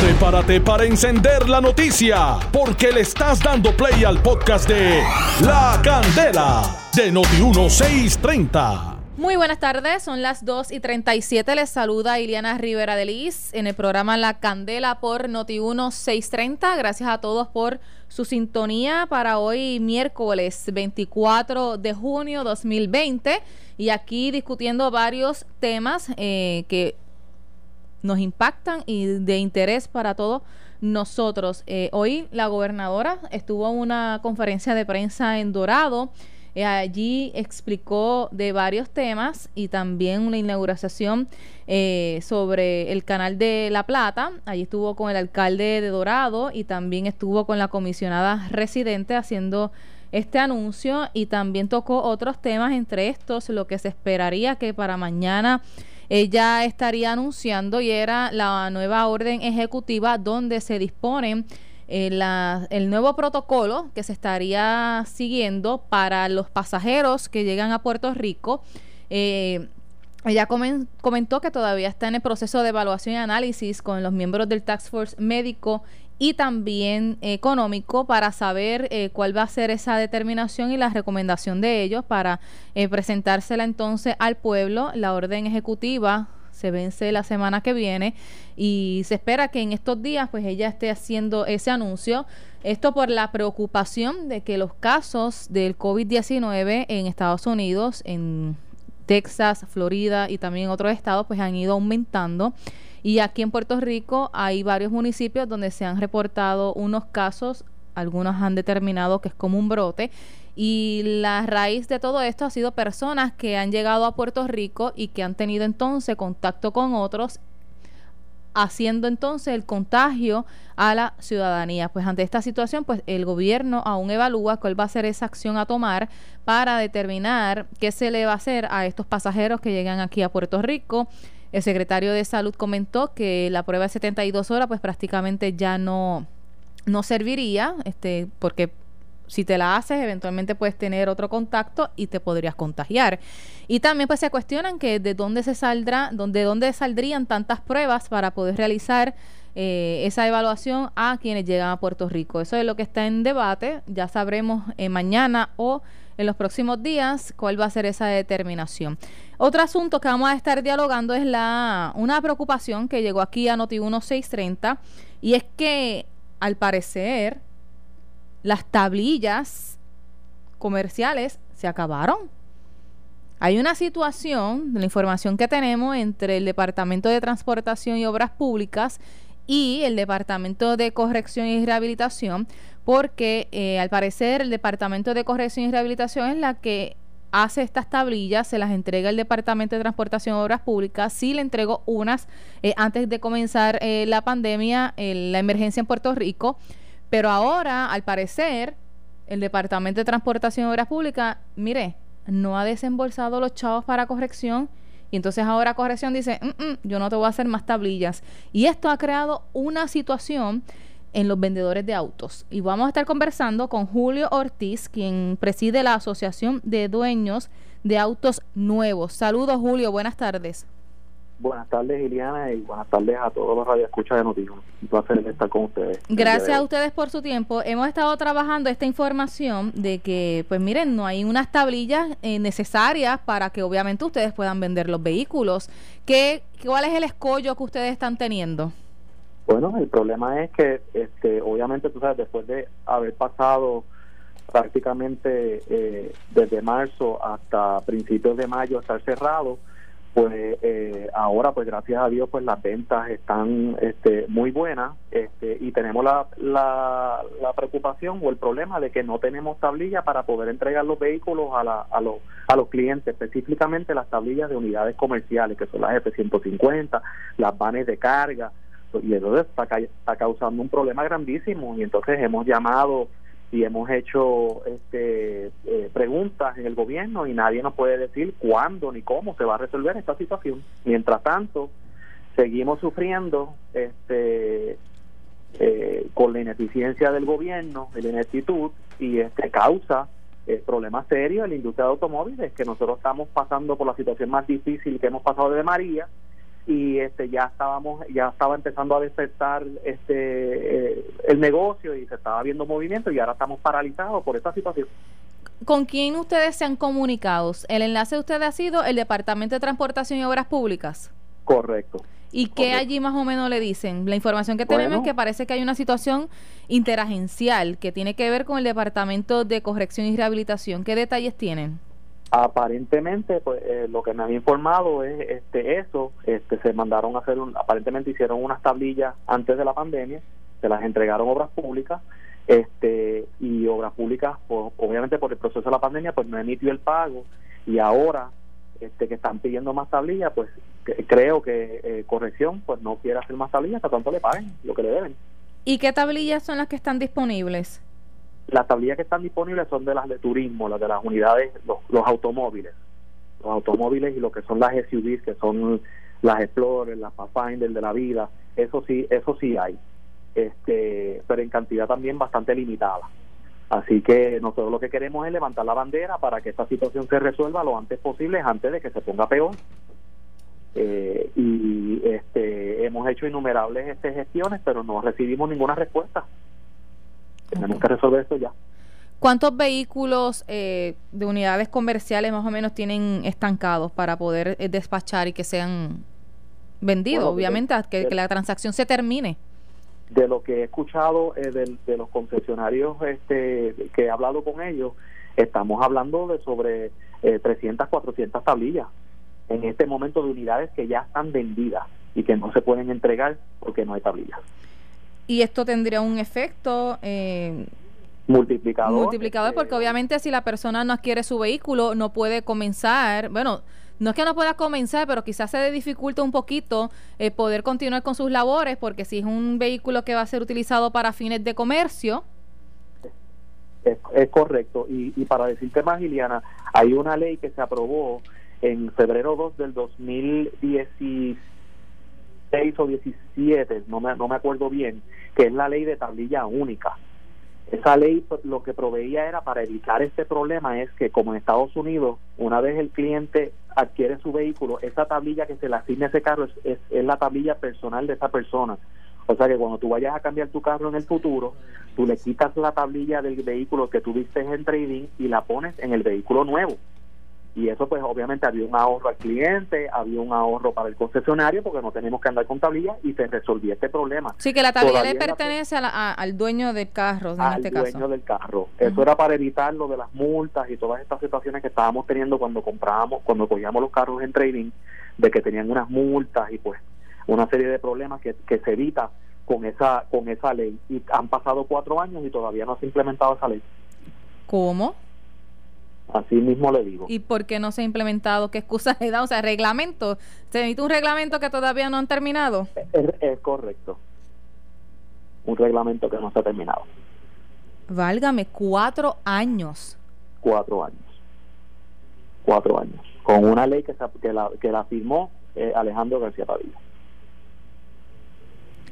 Prepárate para encender la noticia, porque le estás dando play al podcast de La Candela de Noti1630. Muy buenas tardes, son las 2 y 37. Les saluda Iliana Rivera de Liz en el programa La Candela por Noti1630. Gracias a todos por su sintonía para hoy, miércoles 24 de junio 2020. Y aquí discutiendo varios temas eh, que nos impactan y de interés para todos nosotros. Eh, hoy la gobernadora estuvo en una conferencia de prensa en Dorado. Eh, allí explicó de varios temas y también una inauguración eh, sobre el canal de La Plata. Allí estuvo con el alcalde de Dorado y también estuvo con la comisionada residente haciendo este anuncio y también tocó otros temas, entre estos lo que se esperaría que para mañana ella estaría anunciando y era la nueva orden ejecutiva donde se disponen eh, el nuevo protocolo que se estaría siguiendo para los pasajeros que llegan a Puerto Rico. Eh, ella comentó que todavía está en el proceso de evaluación y análisis con los miembros del Task Force médico y también económico para saber eh, cuál va a ser esa determinación y la recomendación de ellos para eh, presentársela entonces al pueblo. La orden ejecutiva se vence la semana que viene y se espera que en estos días pues ella esté haciendo ese anuncio. Esto por la preocupación de que los casos del COVID-19 en Estados Unidos, en Texas, Florida y también otros estados pues han ido aumentando. Y aquí en Puerto Rico hay varios municipios donde se han reportado unos casos, algunos han determinado que es como un brote. Y la raíz de todo esto ha sido personas que han llegado a Puerto Rico y que han tenido entonces contacto con otros haciendo entonces el contagio a la ciudadanía. Pues ante esta situación, pues el gobierno aún evalúa cuál va a ser esa acción a tomar para determinar qué se le va a hacer a estos pasajeros que llegan aquí a Puerto Rico el secretario de Salud comentó que la prueba de 72 horas pues prácticamente ya no, no serviría, este, porque si te la haces, eventualmente puedes tener otro contacto y te podrías contagiar. Y también pues se cuestionan que de dónde se saldrá, de dónde saldrían tantas pruebas para poder realizar eh, esa evaluación a quienes llegan a Puerto Rico. Eso es lo que está en debate. Ya sabremos eh, mañana o en los próximos días cuál va a ser esa determinación. Otro asunto que vamos a estar dialogando es la una preocupación que llegó aquí a Noti 1630 y es que al parecer las tablillas comerciales se acabaron. Hay una situación, la información que tenemos entre el Departamento de Transportación y Obras Públicas y el Departamento de Corrección y Rehabilitación, porque eh, al parecer el Departamento de Corrección y Rehabilitación es la que hace estas tablillas, se las entrega el Departamento de Transportación y Obras Públicas, sí le entregó unas eh, antes de comenzar eh, la pandemia, la emergencia en Puerto Rico, pero ahora, al parecer, el Departamento de Transportación y Obras Públicas, mire, no ha desembolsado los chavos para corrección y entonces ahora corrección dice, mm, mm, yo no te voy a hacer más tablillas. Y esto ha creado una situación en los vendedores de autos. Y vamos a estar conversando con Julio Ortiz, quien preside la Asociación de Dueños de Autos Nuevos. Saludos, Julio. Buenas tardes. Buenas tardes, Iliana, y buenas tardes a todos los radioescuchas de Noticias. Un placer estar con ustedes. Gracias a ustedes por su tiempo. Hemos estado trabajando esta información de que, pues miren, no hay unas tablillas eh, necesarias para que obviamente ustedes puedan vender los vehículos. ¿Qué, ¿Cuál es el escollo que ustedes están teniendo? Bueno, el problema es que, este, obviamente, tú sabes, después de haber pasado prácticamente eh, desde marzo hasta principios de mayo estar cerrado, pues eh, ahora pues gracias a Dios pues las ventas están este, muy buenas este, y tenemos la, la, preocupación o el problema de que no tenemos tablillas para poder entregar los vehículos a, la, a, los, a los clientes específicamente las tablillas de unidades comerciales que son las F-150 las vanes de carga y eso está, causando un problema grandísimo y entonces hemos llamado y hemos hecho este, eh, preguntas en el gobierno y nadie nos puede decir cuándo ni cómo se va a resolver esta situación. Mientras tanto, seguimos sufriendo este, eh, con la ineficiencia del gobierno, la ineptitud, y este causa eh, problemas serios en la industria de automóviles, que nosotros estamos pasando por la situación más difícil que hemos pasado de María, y este ya estábamos ya estaba empezando a despertar este eh, el negocio y se estaba viendo movimiento y ahora estamos paralizados por esta situación. ¿Con quién ustedes se han comunicado? El enlace de ustedes ha sido el Departamento de Transportación y Obras Públicas. Correcto. ¿Y qué allí más o menos le dicen? La información que tenemos es que parece que hay una situación interagencial que tiene que ver con el Departamento de Corrección y Rehabilitación. ¿Qué detalles tienen? Aparentemente, pues eh, lo que me han informado es este eso, este se mandaron a hacer un, aparentemente hicieron unas tablillas antes de la pandemia, se las entregaron obras públicas, este y obras públicas, pues, obviamente por el proceso de la pandemia, pues no emitió el pago y ahora este que están pidiendo más tablillas, pues creo que eh, corrección, pues no quiere hacer más tablillas, hasta tanto le paguen lo que le deben. ¿Y qué tablillas son las que están disponibles? Las tablillas que están disponibles son de las de turismo, las de las unidades, los, automóviles, los automóviles y lo que son las SUVs, que son las Explorer, las Pathfinder de la vida, eso sí, eso sí hay, este, pero en cantidad también bastante limitada. Así que nosotros lo que queremos es levantar la bandera para que esta situación se resuelva lo antes posible, antes de que se ponga peor. Eh, y este, hemos hecho innumerables este, gestiones, pero no recibimos ninguna respuesta. Tenemos que resolver esto ya. ¿Cuántos vehículos eh, de unidades comerciales más o menos tienen estancados para poder eh, despachar y que sean vendidos? Obviamente, que, la transacción se termine. De lo que he escuchado eh, de, los concesionarios este, que he hablado con ellos, estamos hablando de sobre 300, 400 tablillas en este momento de unidades que ya están vendidas y que no se pueden entregar porque no hay tablillas. Y esto tendría un efecto eh, multiplicador. Multiplicador, porque este, obviamente si la persona no adquiere su vehículo, no puede comenzar, bueno, no es que no pueda comenzar, pero quizás se le dificulta un poquito eh, poder continuar con sus labores, porque si es un vehículo que va a ser utilizado para fines de comercio. Es, correcto. Y, y para decirte más, Liliana, hay una ley que se aprobó en febrero 2 del 2016 o 17, no me, no me acuerdo bien, que es la ley de tablilla única. Esa ley pues, lo que proveía era para evitar este problema es que como en Estados Unidos, una vez el cliente adquiere su vehículo, esa tablilla que se le asigna a ese carro es, es, la tablilla personal de esa persona. O sea que cuando tú vayas a cambiar tu carro en el futuro, tú le quitas la tablilla del vehículo que tuviste en trading y la pones en el vehículo nuevo y eso pues obviamente había un ahorro al cliente, había un ahorro para el concesionario porque no tenemos que andar con tablillas y se resolvía este problema. Sí, que la tablilla le pertenece al dueño del carro, en al este dueño del carro. Eso era para evitar lo de las multas y todas estas situaciones que estábamos teniendo cuando comprábamos, cuando cogíamos los carros en trading, de que tenían unas multas y pues una serie de problemas que, que se evita con esa con esa ley. Y han pasado cuatro años y todavía no se ha implementado esa ley. ¿Cómo? Así mismo le digo. ¿Y por qué no se ha implementado? ¿Qué excusas le da? O sea, reglamento. ¿Se emite un reglamento que todavía no han terminado? Es, correcto. Un reglamento que no se ha terminado. Válgame, cuatro años. Cuatro años. Cuatro años. Con una ley que, que, la, que la firmó eh, Alejandro García Padilla.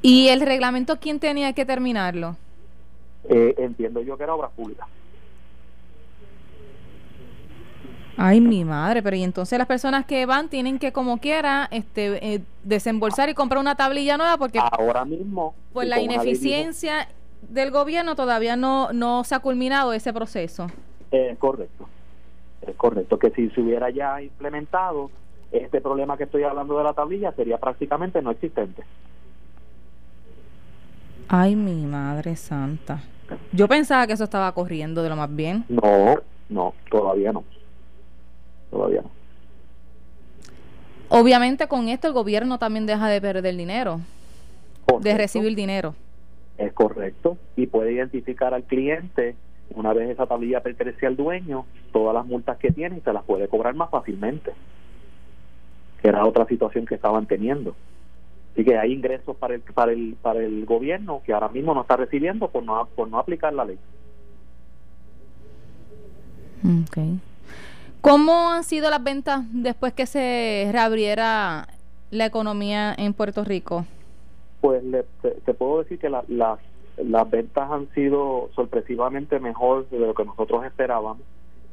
¿Y el reglamento quién tenía que terminarlo? Eh, entiendo yo que era obra pública. Ay, mi madre, pero y entonces las personas que van tienen que como quiera este eh, desembolsar y comprar una tablilla nueva porque ahora mismo pues la ineficiencia del gobierno todavía no no se ha culminado ese proceso. Es correcto. Es correcto que si se hubiera ya implementado este problema que estoy hablando de la tablilla sería prácticamente no existente. Ay, mi madre santa. Yo pensaba que eso estaba corriendo de lo más bien. No, no, todavía no todavía no. Obviamente con esto el gobierno también deja de perder dinero, de recibir dinero. Es correcto. Y puede identificar al cliente, una vez esa tablilla pertenece al dueño, todas las multas que tiene y se las puede cobrar más fácilmente. Que era otra situación que estaban teniendo. Así que hay ingresos para el, para el, para el gobierno que ahora mismo no está recibiendo por no, por no aplicar la ley. Okay. ¿Cómo han sido las ventas después que se reabriera la economía en Puerto Rico? Pues te, puedo decir que las, las ventas han sido sorpresivamente mejor de lo que nosotros esperábamos.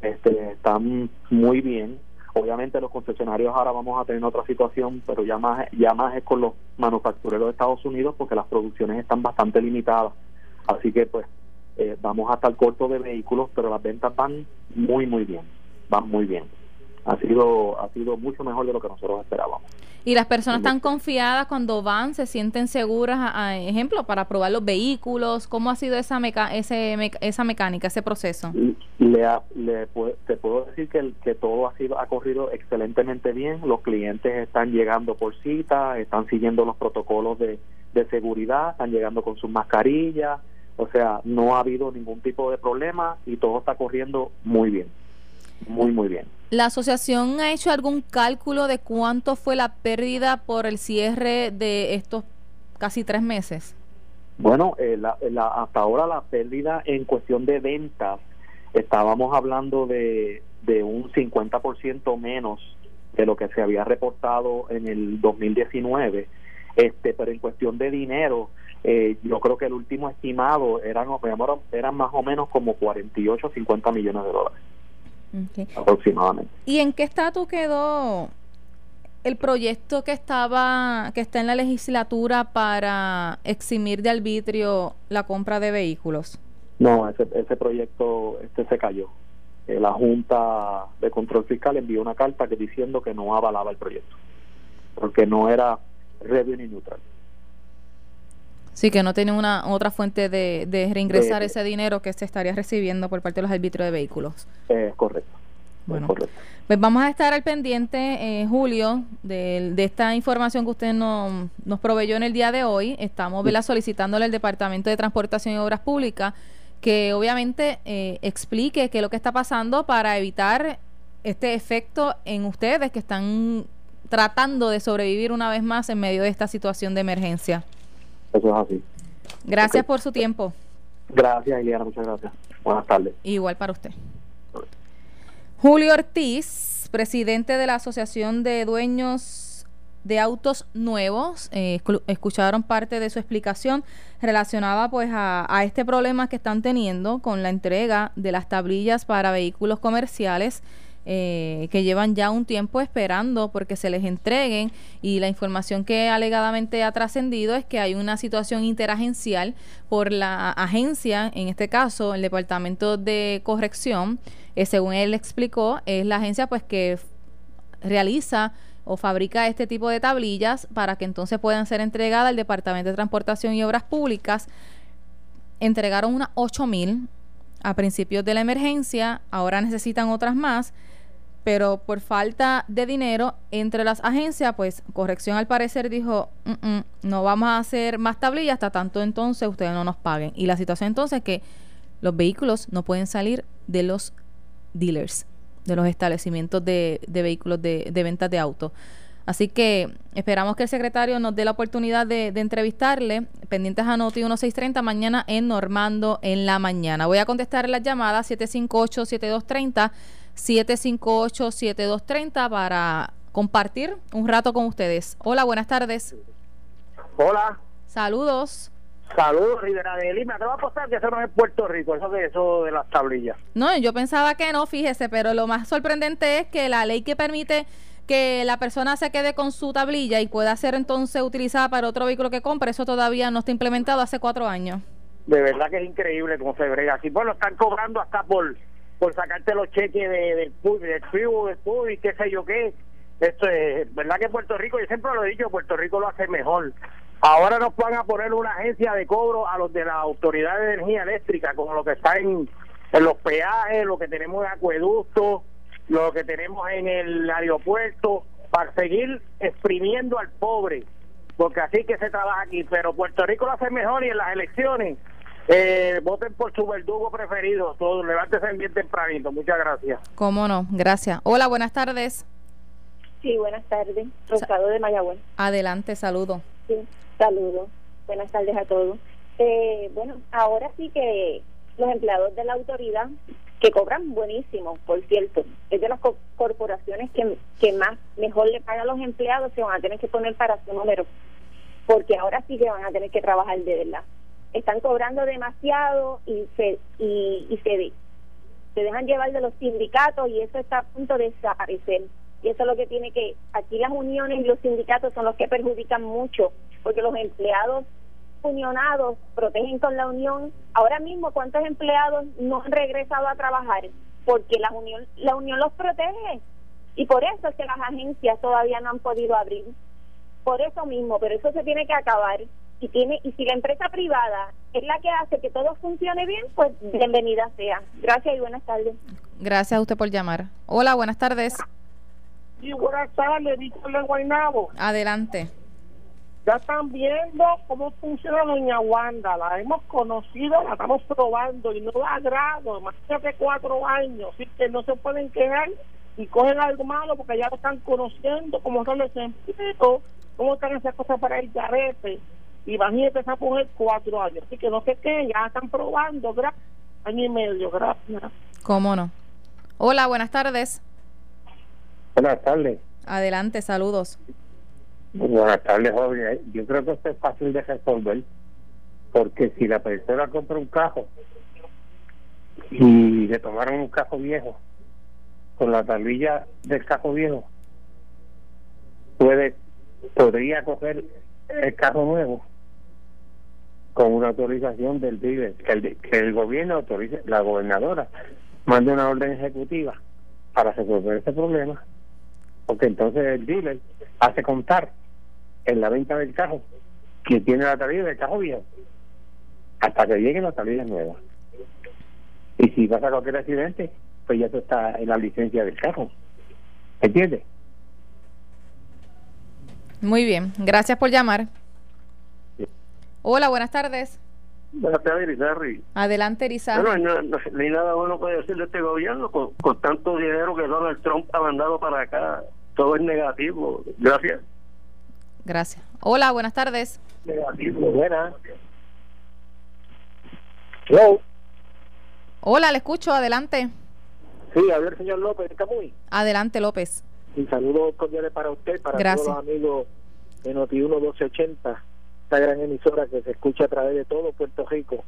Este, están muy bien. Obviamente los concesionarios ahora vamos a tener otra situación, pero ya más, ya más es con los manufactureros de Estados Unidos porque las producciones están bastante limitadas. Así que pues eh, vamos a estar cortos de vehículos, pero las ventas van muy, muy bien, van muy bien. Ha sido, ha sido mucho mejor de lo que nosotros esperábamos. Y las personas están confiadas cuando van, se sienten seguras, a, ejemplo, para probar los vehículos. ¿Cómo ha sido esa meca ese esa mecánica, ese proceso? Le, le te puedo decir que, que todo ha sido ha corrido excelentemente bien. Los clientes están llegando por cita, están siguiendo los protocolos de, de seguridad, están llegando con sus mascarillas. O sea, no ha habido ningún tipo de problema y todo está corriendo muy bien. Muy, muy bien. ¿La asociación ha hecho algún cálculo de cuánto fue la pérdida por el cierre de estos casi tres meses? Bueno, eh, hasta ahora la pérdida en cuestión de ventas, estábamos hablando de, de un 50% menos de lo que se había reportado en el 2019, este, pero en cuestión de dinero, eh, yo creo que el último estimado eran, eran más o menos como 48 o 50 millones de dólares aproximadamente. ¿Y en qué estatus quedó el proyecto que estaba que está en la legislatura para eximir de arbitrio la compra de vehículos? No, ese, ese proyecto este se cayó. Eh, la Junta de Control Fiscal envió una carta que diciendo que no avalaba el proyecto, porque no era revenue neutral. Sí, que no tiene una otra fuente de, de reingresar ese dinero que se estaría recibiendo por parte de los arbitrios de vehículos. Es correcto. Bueno, pues vamos a estar al pendiente, eh, Julio, de, de, esta información que usted nos, nos proveyó en el día de hoy. Estamos solicitándole al Departamento de Transportación y Obras Públicas que obviamente eh, explique qué es lo que está pasando para evitar este efecto en ustedes que están tratando de sobrevivir una vez más en medio de esta situación de emergencia. Eso es así. Gracias por su tiempo. Gracias, Iliana, muchas gracias. Buenas tardes. Igual para usted. Julio Ortiz, presidente de la Asociación de Dueños de Autos Nuevos, eh, escucharon parte de su explicación relacionada pues a, a este problema que están teniendo con la entrega de las tablillas para vehículos comerciales eh, que llevan ya un tiempo esperando porque se les entreguen y la información que alegadamente ha trascendido es que hay una situación interagencial por la agencia, en este caso el Departamento de Corrección, eh, según él explicó, es la agencia pues que realiza o fabrica este tipo de tablillas para que entonces puedan ser entregadas al Departamento de Transportación y Obras Públicas. Entregaron unas 8 mil a principios de la emergencia, ahora necesitan otras más pero por falta de dinero entre las agencias, pues corrección al parecer dijo, no vamos a hacer más tablillas hasta tanto entonces ustedes no nos paguen. Y la situación entonces es que los vehículos no pueden salir de los dealers, de los establecimientos de, vehículos de, de ventas de autos. Así que esperamos que el secretario nos dé la oportunidad de, de, entrevistarle. Pendientes a Noti 1630 mañana en Normando en la mañana. Voy a contestar las llamadas 758-7230 758-7230 para compartir un rato con ustedes. Hola, buenas tardes. Hola. Saludos. Saludos, Rivera de Lima. Te va a apostar que eso no es Puerto Rico, eso de, eso de las tablillas. No, yo pensaba que no, fíjese, pero lo más sorprendente es que la ley que permite que la persona se quede con su tablilla y pueda ser entonces utilizada para otro vehículo que compre, eso todavía no está implementado hace cuatro años. De verdad que es increíble cómo se brega aquí. Bueno, están cobrando hasta por por sacarte los cheques de, del PUB, del PUB, y qué sé yo qué. Esto es, ¿verdad que Puerto Rico, yo siempre lo he dicho, Puerto Rico lo hace mejor. Ahora nos van a poner una agencia de cobro a los de la Autoridad de Energía Eléctrica, como lo que está en, en los peajes, lo que tenemos en acueductos, lo que tenemos en el aeropuerto, para seguir exprimiendo al pobre, porque así que se trabaja aquí. Pero Puerto Rico lo hace mejor y en las elecciones eh, voten por su verdugo preferido. Todo, levántese bien tempranito. Muchas gracias. Cómo no, gracias. Hola, buenas tardes. Sí, buenas tardes. Rosado de Mayagüez. Adelante, saludo. Sí, saludo. Buenas tardes a todos. Eh, bueno, ahora sí que los empleados de la autoridad, que cobran buenísimo, por cierto, es de las corporaciones que, que más mejor le pagan a los empleados, se van a tener que poner para su número, porque ahora sí que van a tener que trabajar de verdad están cobrando demasiado y se y, se, se dejan llevar de los sindicatos y eso está a punto de desaparecer. Y eso es lo que tiene que, aquí las uniones y los sindicatos son los que perjudican mucho, porque los empleados unionados protegen con la unión. Ahora mismo, ¿cuántos empleados no han regresado a trabajar? Porque la unión, la unión los protege. Y por eso es que las agencias todavía no han podido abrir. Por eso mismo, pero eso se tiene que acabar. Y, tiene, y si la empresa privada es la que hace que todo funcione bien, pues bienvenida sea. Gracias y buenas tardes. Gracias a usted por llamar. Hola, buenas tardes. Sí, buenas tardes, Víctor Guaynabo. Adelante. Ya están viendo cómo funciona Doña Wanda. La hemos conocido, la estamos probando y no da agrado. Más de cuatro años. Así que no se pueden quedar y cogen algo malo porque ya lo están conociendo, cómo son los empleos, cómo están esas cosas para el carete. Imagínate esa mujer cuatro años. Así que no sé qué, ya están probando. Gracias. Año y medio, gracias. ¿Cómo no? Hola, buenas tardes. Buenas tardes. Adelante, saludos. Buenas tardes, joven. Yo creo que esto es fácil de resolver, porque si la persona compra un cajo y le tomaron un cajo viejo, con la tablilla del cajo viejo, puede podría coger el carro nuevo con una autorización del dealer, que el, que el gobierno autorice, la gobernadora mande una orden ejecutiva para resolver ese problema, porque entonces el dealer hace contar en la venta del carro que tiene la tablilla del carro viejo hasta que lleguen las tablillas nuevas. Y si pasa cualquier accidente, pues ya está en la licencia del carro. ¿Entiendes? Muy bien, gracias por llamar. Hola, buenas tardes. Buenas tardes, Rizarri. Adelante, Rizarri. Bueno, no, no, hay nada bueno puede decir de este gobierno con, con tanto dinero que Donald Trump ha mandado para acá. Todo es negativo. Gracias. Gracias. Hola, buenas tardes. Negativo. Buenas. Hello. Hola, le escucho, adelante. Sí, a ver, señor López, ¿está muy? Adelante, López. Y saludos cordiales para usted, para Gracias. todos los amigos de Noti1 1280, esta gran emisora que se escucha a través de todo Puerto Rico.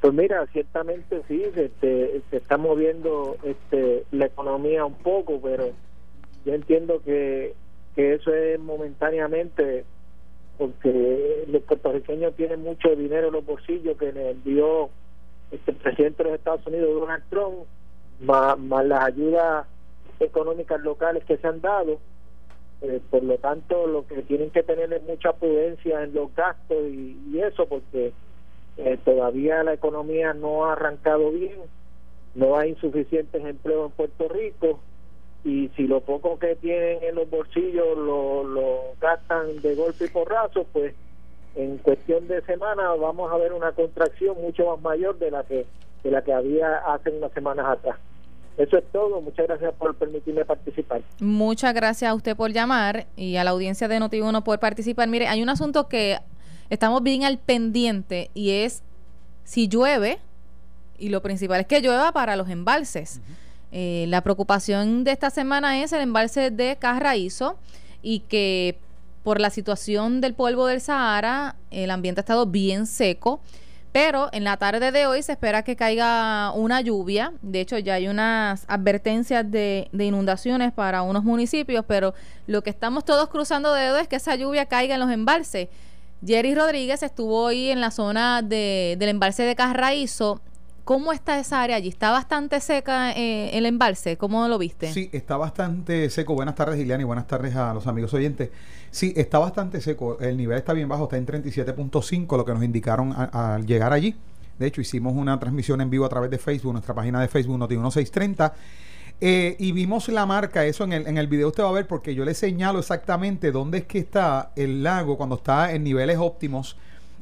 Pues mira, ciertamente sí, se está moviendo este, la economía un poco, pero yo entiendo que, eso es momentáneamente porque los puertorriqueños tienen mucho dinero en los bolsillos que le envió este, presidente de los Estados Unidos, Donald Trump, más las ayudas económicas locales que se han dado. Eh, por lo tanto, lo que tienen que tener es mucha prudencia en los gastos y, eso, porque eh, todavía la economía no ha arrancado bien, no hay insuficientes empleos en Puerto Rico y si lo poco que tienen en los bolsillos lo, lo gastan de golpe y porrazo, pues en cuestión de semana vamos a ver una contracción mucho más mayor de la que de la que había hace unas semanas atrás. Eso es todo. Muchas gracias por permitirme participar. Muchas gracias a usted por llamar y a la audiencia de Noti1 por participar. Mire, hay un asunto que estamos bien al pendiente y es si llueve, y lo principal es que llueva para los embalses. Eh, la preocupación de esta semana es el embalse de Carraízo y que por la situación del polvo del Sahara, el ambiente ha estado bien seco. Pero en la tarde de hoy se espera que caiga una lluvia. De hecho, ya hay unas advertencias de, de inundaciones para unos municipios, pero lo que estamos todos cruzando dedos es que esa lluvia caiga en los embalses. Jerry Rodríguez estuvo hoy en la zona de, del embalse de Carraízo. ¿Cómo está esa área allí? ¿Está bastante seca eh, el embalse? ¿Cómo lo viste? Sí, está bastante seco. Buenas tardes, Ileana, y buenas tardes a los amigos oyentes. Sí, está bastante seco. El nivel está bien bajo, está en 37.5, lo que nos indicaron al llegar allí. De hecho, hicimos una transmisión en vivo a través de Facebook, nuestra página de Facebook Noti1630. Eh, y vimos la marca, eso en el, en el video usted va a ver, porque yo le señalo exactamente dónde es que está el lago cuando está en niveles óptimos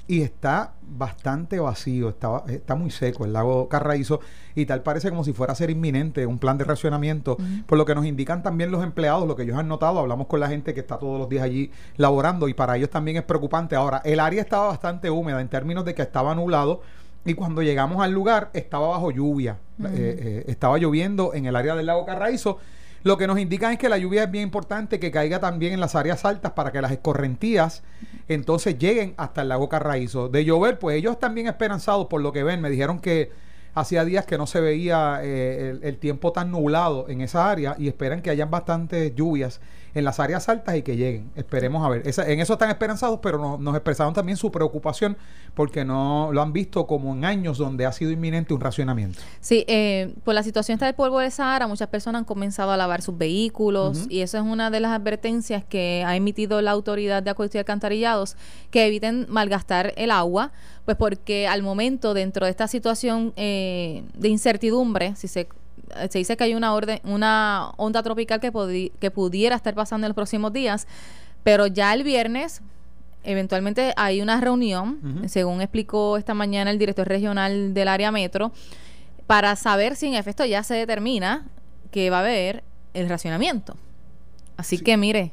y está bastante vacío, está, está muy seco el lago Carraízo y tal parece como si fuera a ser inminente un plan de racionamiento, por lo que nos indican también los empleados, lo que ellos han notado, hablamos con la gente que está todos los días allí laborando y para ellos también es preocupante. Ahora, el área estaba bastante húmeda en términos de que estaba nublado y cuando llegamos al lugar estaba bajo lluvia. Eh, eh, estaba lloviendo en el área del lago Carraízo. Lo que nos indican es que la lluvia es bien importante, que caiga también en las áreas altas para que las escorrentías entonces lleguen hasta el lago Carraízo. De llover, pues ellos están bien esperanzados por lo que ven. Me dijeron que hacía días que no se veía eh, el tiempo tan nublado en esa área y esperan que hayan bastantes lluvias en las áreas altas y que lleguen. Esperemos a ver. Esa- en eso están esperanzados, pero no- nos expresaron también su preocupación porque no lo han visto como en años donde ha sido inminente un racionamiento. Sí, eh, por la situación esta del polvo del Sahara, muchas personas han comenzado a lavar sus vehículos y eso es una de las advertencias que ha emitido la autoridad de acueductos y alcantarillados, que eviten malgastar el agua, pues porque al momento dentro de esta situación eh, de incertidumbre, si se se dice que hay una orden, una onda tropical que, que pudiera estar pasando en los próximos días, pero ya el viernes eventualmente hay una reunión, según explicó esta mañana el director regional del área metro, para saber si en efecto ya se determina que va a haber el racionamiento. Así Sí. que mire,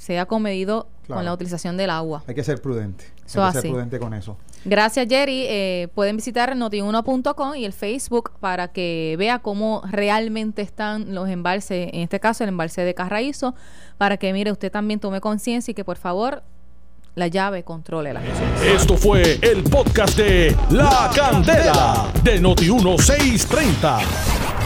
sea comedido Claro. con la utilización del agua. Hay que ser prudente. Eso hay que así. ser prudente con eso. Gracias, Jerry. Eh, pueden visitar notiuno.com y el Facebook para que vea cómo realmente están los embalses, en este caso el embalse de Carraízo, para que mire, usted también tome conciencia y que por favor la llave contrólela. Esto fue el podcast de La Candela de Noti1630.